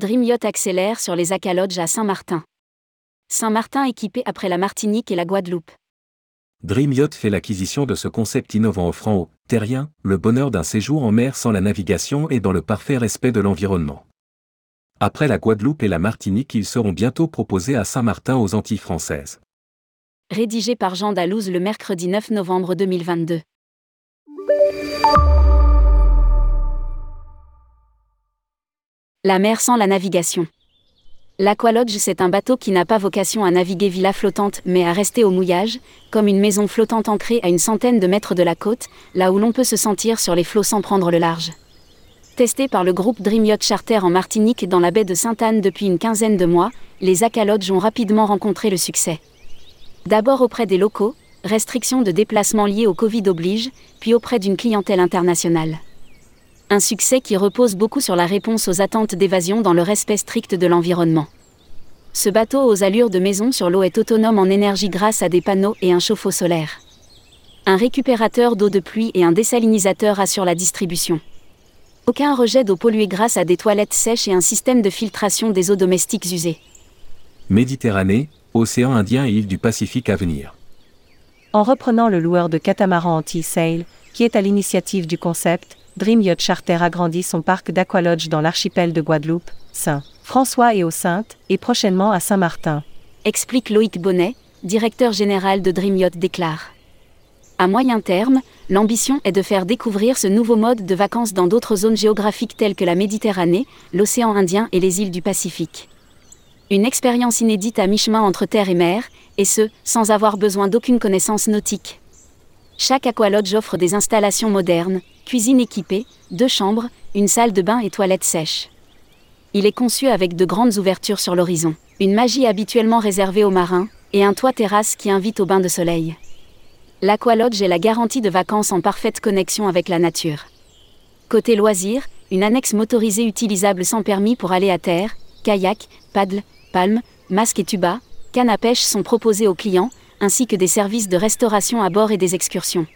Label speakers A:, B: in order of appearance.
A: Dream Yacht accélère sur les Aqualodges à Saint-Martin. Saint-Martin équipé après la Martinique et la Guadeloupe.
B: Dream Yacht fait l'acquisition de ce concept innovant offrant aux terriens le bonheur d'un séjour en mer sans la navigation et dans le parfait respect de l'environnement. Après la Guadeloupe et la Martinique, ils seront bientôt proposés à Saint-Martin aux Antilles françaises.
A: Rédigé par Jean Dalouse le mercredi 9 novembre 2022. La mer sans la navigation. L'Aqualodge, c'est un bateau qui n'a pas vocation à naviguer villa flottante, mais à rester au mouillage, comme une maison flottante ancrée à une centaine de mètres de la côte, là où l'on peut se sentir sur les flots sans prendre le large. Testé par le groupe Dream Yacht Charter en Martinique dans la baie de Sainte-Anne depuis une quinzaine de mois, les Aqualodges ont rapidement rencontré le succès. D'abord auprès des locaux, restrictions de déplacement liées au Covid oblige, puis auprès d'une clientèle internationale. Un succès qui repose beaucoup sur la réponse aux attentes d'évasion dans le respect strict de l'environnement. Ce bateau aux allures de maison sur l'eau est autonome en énergie grâce à des panneaux et un chauffe-eau solaire. Un récupérateur d'eau de pluie et un désalinisateur assurent la distribution. Aucun rejet d'eau polluée grâce à des toilettes sèches et un système de filtration des eaux domestiques usées.
B: Méditerranée, océan Indien et îles du Pacifique à venir.
C: En reprenant le loueur de catamaran anti-sail, qui est à l'initiative du concept, Dream Yacht Charter agrandit son parc d'aqualodge dans l'archipel de Guadeloupe, Saint-François et aux Saintes, et prochainement à Saint-Martin.
A: Explique Loïc Bonnet, directeur général de Dream Yacht déclare. À moyen terme, l'ambition est de faire découvrir ce nouveau mode de vacances dans d'autres zones géographiques telles que la Méditerranée, l'océan Indien et les îles du Pacifique. Une expérience inédite à mi-chemin entre terre et mer, et ce, sans avoir besoin d'aucune connaissance nautique. Chaque aqualodge offre des installations modernes, cuisine équipée, deux chambres, une salle de bain et toilettes sèches. Il est conçu avec de grandes ouvertures sur l'horizon, une magie habituellement réservée aux marins, et un toit terrasse qui invite au bain de soleil. L'Aqualodge est la garantie de vacances en parfaite connexion avec la nature. Côté loisirs, une annexe motorisée utilisable sans permis pour aller à terre, kayak, paddle, palme, masque et tuba, canne à pêche sont proposés aux clients, ainsi que des services de restauration à bord et des excursions.